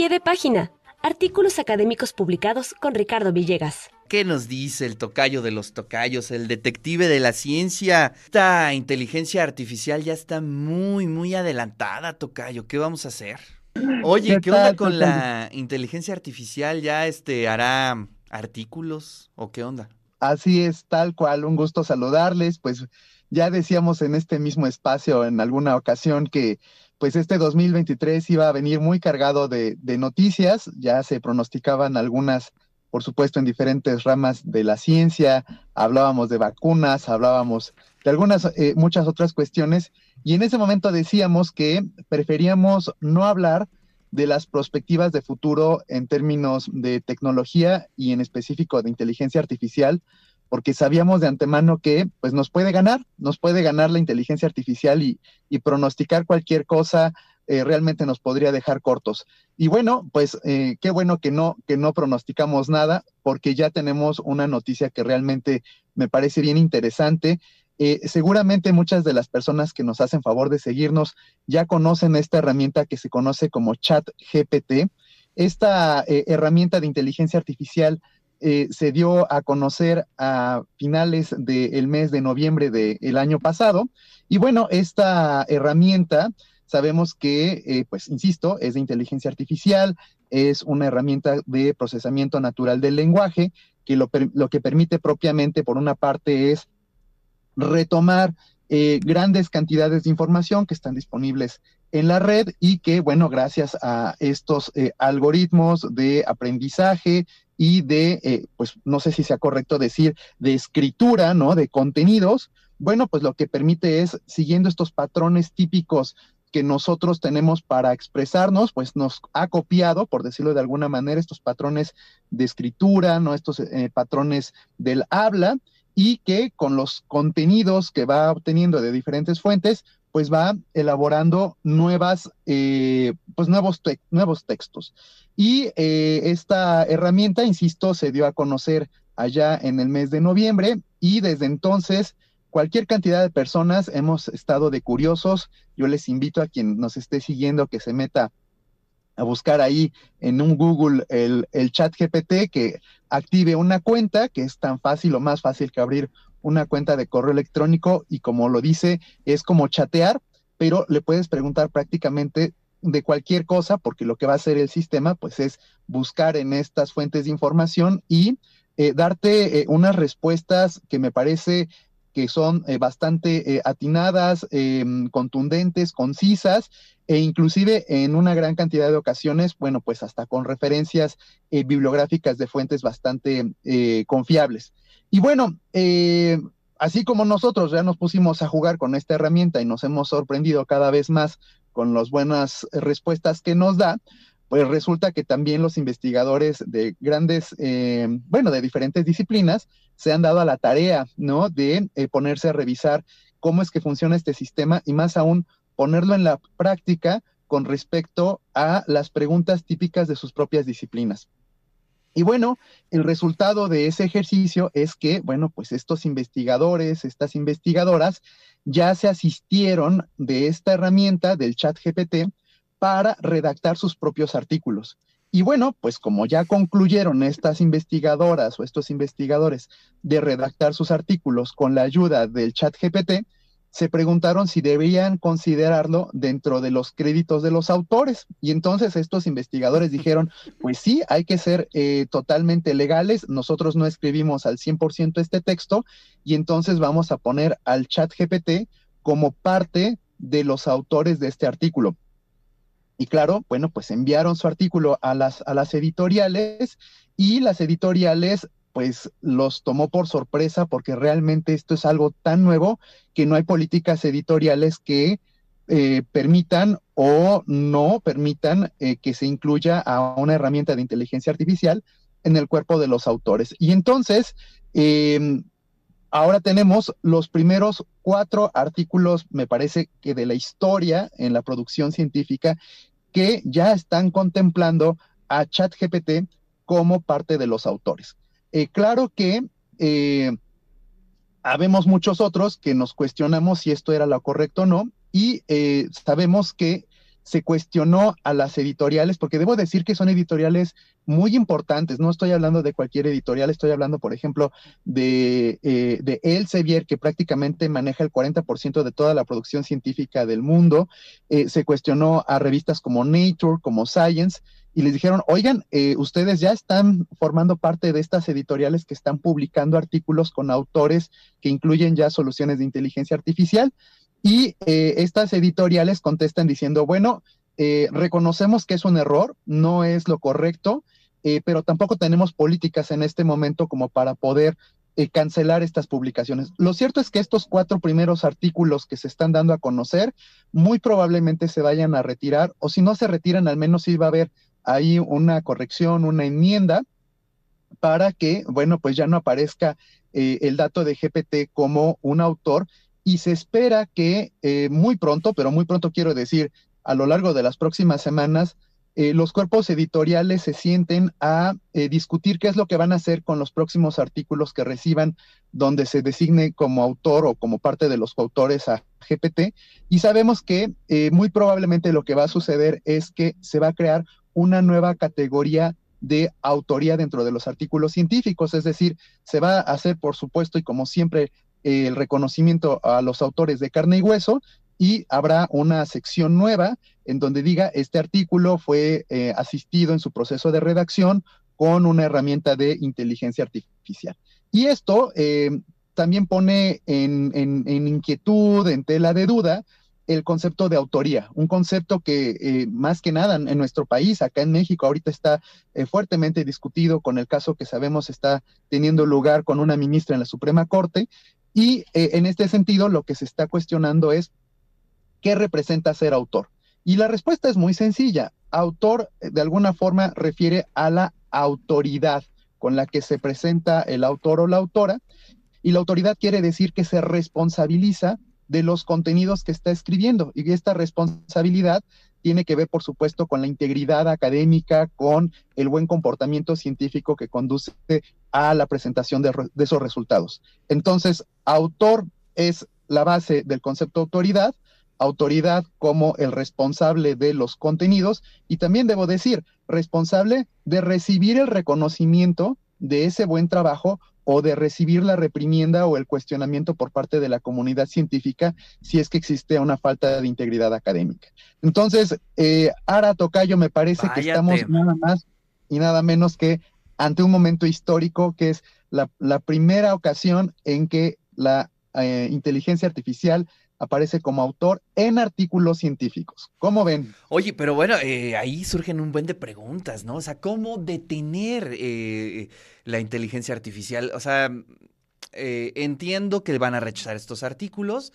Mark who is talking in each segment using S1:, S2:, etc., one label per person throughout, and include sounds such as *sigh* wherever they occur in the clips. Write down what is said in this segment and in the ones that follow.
S1: Pie de página. Artículos académicos publicados con Ricardo Villegas.
S2: ¿Qué nos dice el tocayo de los tocayos, el detective de la ciencia? Esta inteligencia artificial ya está muy, muy adelantada, tocayo. ¿Qué vamos a hacer? Oye, ¿qué, onda con la inteligencia artificial? ¿Ya este hará artículos o qué onda?
S3: Así es, tal cual, un gusto saludarles. Pues ya decíamos en este mismo espacio en alguna ocasión que pues este 2023 iba a venir muy cargado de, noticias, ya se pronosticaban algunas, por supuesto, en diferentes ramas de la ciencia, hablábamos de vacunas, hablábamos de algunas, eh, muchas otras cuestiones, y en ese momento decíamos que preferíamos no hablar de las perspectivas de futuro en términos de tecnología y en específico de inteligencia artificial, porque sabíamos de antemano que pues nos puede ganar, nos puede ganar la inteligencia artificial y, pronosticar cualquier cosa eh, realmente nos podría dejar cortos. Y bueno, pues eh, qué bueno que no, que no pronosticamos nada, porque ya tenemos una noticia que realmente me parece bien interesante. Eh, seguramente muchas de las personas que nos hacen favor de seguirnos ya conocen esta herramienta que se conoce como Chat GPT. Esta herramienta de inteligencia artificial eh, se dio a conocer a finales del mes de noviembre del año pasado. Y bueno, esta herramienta sabemos que, eh, pues, insisto, es de inteligencia artificial, es una herramienta de procesamiento natural del lenguaje, que lo, que permite propiamente, por una parte, es retomar eh, grandes cantidades de información que están disponibles en la red y que, bueno, gracias a estos algoritmos de aprendizaje y de, eh, pues no sé si sea correcto decir, de escritura, ¿no? De contenidos, bueno, pues lo que permite es, siguiendo estos patrones típicos que nosotros tenemos para expresarnos, pues nos ha copiado, por decirlo de alguna manera, estos patrones de escritura, ¿no? Estos eh, patrones del habla y que con los contenidos que va obteniendo de diferentes fuentes, pues va elaborando nuevas, eh, pues nuevos, nuevos textos. Y eh, esta herramienta, insisto, se dio a conocer allá en el mes de noviembre y desde entonces cualquier cantidad de personas hemos estado de curiosos. Yo les invito a quien nos esté siguiendo que se meta a buscar ahí en un Google el, el chat GPT, que active una cuenta, que es tan fácil o más fácil que abrir una cuenta de correo electrónico y como lo dice, es como chatear, pero le puedes preguntar prácticamente de cualquier cosa, porque lo que va a hacer el sistema, pues es buscar en estas fuentes de información y eh, darte eh, unas respuestas que me parece que son eh, bastante atinadas, em, contundentes, concisas e inclusive en una gran cantidad de ocasiones, bueno, pues hasta con referencias bibliográficas de fuentes bastante confiables. Y bueno, eh, así como nosotros ya nos pusimos a jugar con esta herramienta y nos hemos sorprendido cada vez más con las buenas respuestas que nos da, pues resulta que también los investigadores de grandes, eh, bueno, de diferentes disciplinas, se han dado a la tarea, ¿no? De eh, ponerse a revisar cómo es que funciona este sistema y más aún ponerlo en la práctica con respecto a las preguntas típicas de sus propias disciplinas. Y bueno, el resultado de ese ejercicio es que, bueno, pues estos investigadores, estas investigadoras, ya se asistieron de esta herramienta del chat GPT para redactar sus propios artículos. Y bueno, pues como ya concluyeron estas investigadoras o estos investigadores de redactar sus artículos con la ayuda del chat GPT, se preguntaron si debían considerarlo dentro de los créditos de los autores. Y entonces estos investigadores dijeron, pues sí, hay que ser eh, totalmente legales, nosotros no escribimos al 100% este texto y entonces vamos a poner al chat GPT como parte de los autores de este artículo. Y claro, bueno, pues enviaron su artículo a las, a las editoriales y las editoriales pues los tomó por sorpresa porque realmente esto es algo tan nuevo que no hay políticas editoriales que eh, permitan o no permitan eh, que se incluya a una herramienta de inteligencia artificial en el cuerpo de los autores. Y entonces, em, ahora tenemos los primeros cuatro artículos, me parece que de la historia en la producción científica, que ya están contemplando a ChatGPT como parte de los autores. Eh, claro que eh, habemos muchos otros que nos cuestionamos si esto era lo correcto o no, y eh, sabemos que se cuestionó a las editoriales, porque debo decir que son editoriales muy importantes, no estoy hablando de cualquier editorial, estoy hablando, por ejemplo, de, eh, de Elsevier, que prácticamente maneja el 40% de toda la producción científica del mundo, eh, se cuestionó a revistas como Nature, como Science, y les dijeron, oigan, eh, ustedes ya están formando parte de estas editoriales que están publicando artículos con autores que incluyen ya soluciones de inteligencia artificial. Y eh, estas editoriales contestan diciendo, bueno, eh, reconocemos que es un error, no es lo correcto, eh, pero tampoco tenemos políticas en este momento como para poder cancelar estas publicaciones. Lo cierto es que estos cuatro primeros artículos que se están dando a conocer muy probablemente se vayan a retirar o si no se retiran al menos sí va a haber ahí una corrección, una enmienda para que, bueno, pues ya no aparezca el dato de GPT como un autor y se espera que eh, muy pronto, pero muy pronto quiero decir, a lo largo de las próximas semanas, eh, los cuerpos editoriales se sienten a eh, discutir qué es lo que van a hacer con los próximos artículos que reciban donde se designe como autor o como parte de los coautores a GPT. Y sabemos que muy probablemente lo que va a suceder es que se va a crear una nueva categoría de autoría dentro de los artículos científicos, es decir, se va a hacer, por supuesto, y como siempre el reconocimiento a los autores de carne y hueso y habrá una sección nueva en donde diga este artículo fue eh, asistido en su proceso de redacción con una herramienta de inteligencia artificial. Y esto eh, también pone en, inquietud, en tela de duda, el concepto de autoría, un concepto que eh, más que nada en nuestro país, acá en México, ahorita está fuertemente discutido con el caso que sabemos está teniendo lugar con una ministra en la Suprema Corte, y eh, en este sentido, lo que se está cuestionando es qué representa ser autor. Y la respuesta es muy sencilla. Autor, eh, de alguna forma, refiere a la autoridad con la que se presenta el autor o la autora. Y la autoridad quiere decir que se responsabiliza de los contenidos que está escribiendo. Y esta responsabilidad tiene que ver, por supuesto, con la integridad académica, con el buen comportamiento científico que conduce a la presentación de, esos resultados. Entonces, autor es la base del concepto autoridad, autoridad como el responsable de los contenidos y también debo decir, responsable de recibir el reconocimiento de ese buen trabajo o de recibir la reprimienda o el cuestionamiento por parte de la comunidad científica si es que existe una falta de integridad académica. Entonces, eh, Ara Tocayo, me parece que estamos nada más y nada menos que ante un momento histórico que es la, primera ocasión en que la eh, inteligencia artificial aparece como autor en artículos científicos. ¿Cómo ven?
S2: Oye, pero bueno, eh, ahí surgen un buen de preguntas, ¿no? O sea, ¿cómo detener eh, la inteligencia artificial? O sea, eh, entiendo que van a rechazar estos artículos,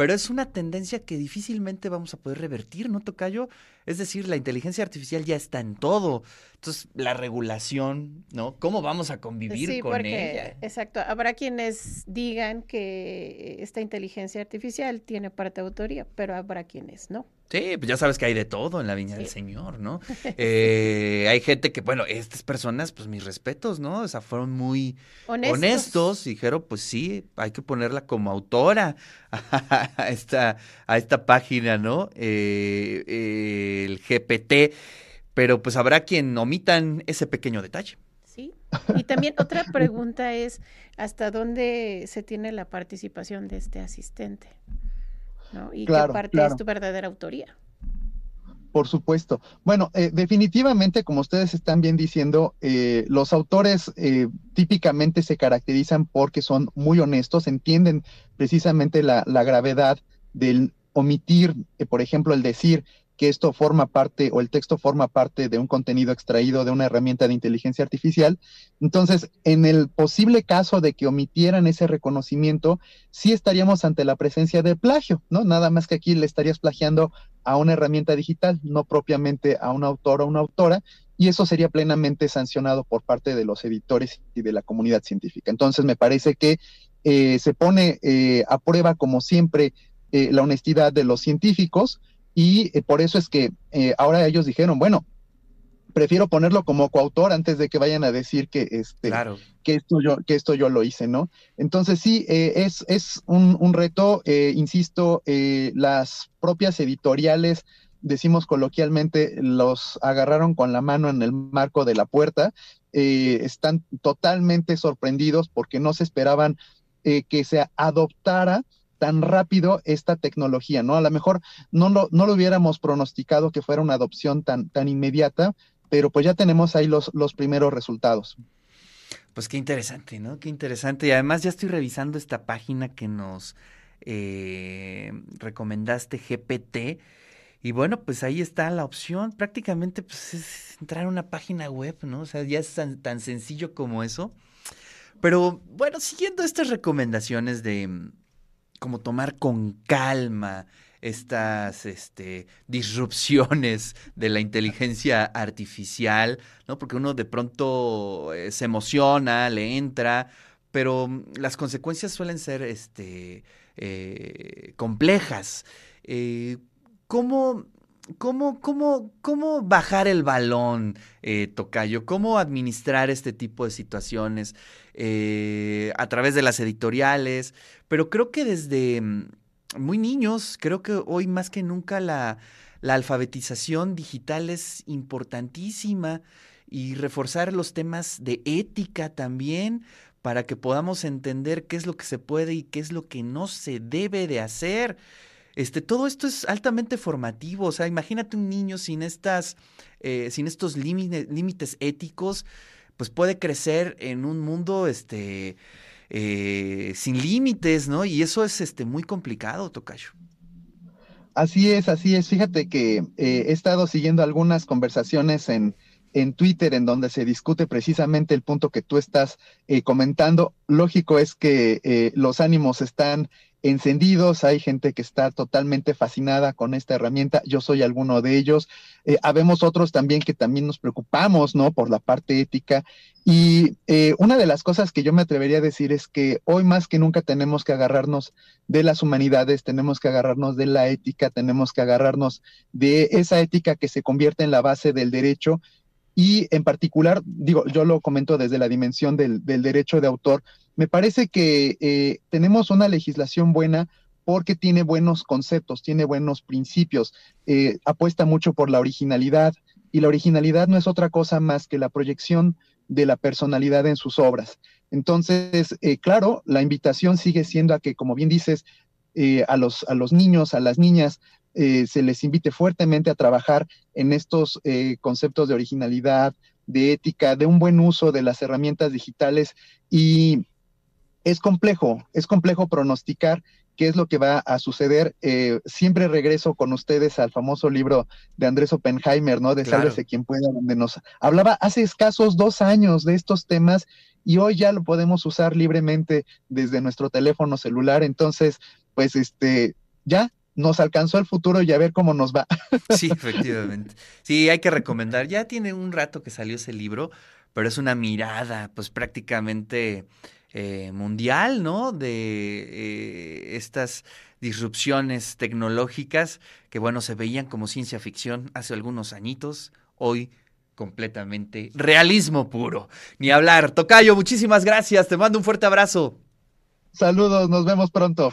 S2: pero es una tendencia que difícilmente vamos a poder revertir, ¿no, Tocayo? Es decir, la inteligencia artificial ya está en todo. Entonces, la regulación, ¿no? ¿Cómo vamos a convivir
S4: sí,
S2: con
S4: porque,
S2: ella?
S4: Exacto. Habrá quienes digan que esta inteligencia artificial tiene parte de autoría, pero habrá quienes no.
S2: Sí, pues ya sabes que hay de todo en la viña del Señor, ¿no? *laughs* Eh, hay gente que, bueno, estas personas, pues mis respetos, ¿no? O sea, fueron muy honestos, y dijeron, pues sí, hay que ponerla como autora *laughs* a esta, a esta página, ¿no? Eh, eh, el GPT, pero pues habrá quien omitan ese pequeño detalle.
S4: Sí, y también otra pregunta es, ¿hasta dónde se tiene la participación de este asistente? Y qué parte es tu verdadera autoría.
S3: Por supuesto. Bueno, eh, definitivamente, como ustedes están bien diciendo, eh, los autores eh, típicamente se caracterizan porque son muy honestos, entienden precisamente la, la gravedad del omitir, por ejemplo, el decir que esto forma parte o el texto forma parte de un contenido extraído de una herramienta de inteligencia artificial. Entonces, en el posible caso de que omitieran ese reconocimiento, sí estaríamos ante la presencia de plagio, ¿no? Nada más que aquí le estarías plagiando a una herramienta digital, no propiamente a un autor o una autora, y eso sería plenamente sancionado por parte de los editores y de la comunidad científica. Entonces, me parece que eh, se pone eh, a prueba, como siempre, eh, la honestidad de los científicos, y eh, por eso es que eh, ahora ellos dijeron, bueno, prefiero ponerlo como coautor antes de que vayan a decir que este que esto yo que esto yo lo hice no entonces sí eh, es es un, un reto insisto las propias editoriales decimos coloquialmente, los agarraron con la mano en el marco de la puerta, están totalmente sorprendidos porque no se esperaban que se adoptara tan rápido esta tecnología, ¿no? A lo mejor no lo, no lo hubiéramos pronosticado que fuera una adopción tan, tan inmediata, pero pues ya tenemos ahí los, los primeros resultados.
S2: Pues qué interesante, ¿no? Qué interesante. Y además ya estoy revisando esta página que nos eh, recomendaste, GPT. Y bueno, pues ahí está la opción. Prácticamente pues, es entrar a una página web, ¿no? O sea, ya es tan, tan sencillo como eso. Pero bueno, siguiendo estas recomendaciones de como tomar con calma estas este, disrupciones de la inteligencia artificial, ¿no? Porque uno de pronto eh, se emociona, le entra, pero mm, las consecuencias suelen ser este, eh, complejas. Eh, ¿Cómo ¿Cómo, cómo, cómo bajar el balón, Tocayo? ¿Cómo administrar este tipo de situaciones a través de las editoriales? Pero creo que desde mm, muy niños. Creo que hoy más que nunca la, alfabetización digital es importantísima y reforzar los temas de ética también para que podamos entender qué es lo que se puede y qué es lo que no se debe de hacer. Este, todo esto es altamente formativo. O sea, imagínate un niño sin estas, eh, sin estos límites éticos, pues puede crecer en un mundo, este, eh, sin límites, ¿no? Y eso es este, muy complicado, Tocayo.
S3: Así es, así es. Fíjate que eh, he estado siguiendo algunas conversaciones en, en Twitter en donde se discute precisamente el punto que tú estás comentando. Lógico es que los ánimos están encendidos, hay gente que está totalmente fascinada con esta herramienta, yo soy alguno de ellos, eh, habemos otros también que también nos preocupamos, ¿no? Por la parte ética. Y eh, una de las cosas que yo me atrevería a decir es que hoy más que nunca tenemos que agarrarnos de las humanidades, tenemos que agarrarnos de la ética, tenemos que agarrarnos de esa ética que se convierte en la base del derecho y en particular, digo, yo lo comento desde la dimensión del, derecho de autor, me parece que eh, tenemos una legislación buena porque tiene buenos conceptos, tiene buenos principios, eh, apuesta mucho por la originalidad y la originalidad no es otra cosa más que la proyección de la personalidad en sus obras. Entonces, eh, claro, la invitación sigue siendo a que, como bien dices, a, los, a los niños, a las niñas, eh, se les invite fuertemente a trabajar en estos eh, conceptos de originalidad, de ética, de un buen uso de las herramientas digitales y es complejo, es complejo pronosticar qué es lo que va a suceder. Eh, siempre regreso con ustedes al famoso libro de Andrés Oppenheimer, ¿no? De claro. quien pueda, donde nos hablaba hace escasos dos años de estos temas y hoy ya lo podemos usar libremente desde nuestro teléfono celular. Entonces, pues este, ya nos alcanzó el futuro y a ver cómo nos va. *laughs*
S2: Sí, efectivamente. Sí, hay que recomendar. Ya tiene un rato que salió ese libro, pero es una mirada, pues prácticamente eh, mundial, ¿no? De eh, estas disrupciones tecnológicas que, bueno, se veían como ciencia ficción hace algunos añitos, hoy completamente realismo puro. Ni hablar. Tocayo, muchísimas gracias. Te mando un fuerte abrazo.
S3: Saludos, nos vemos pronto.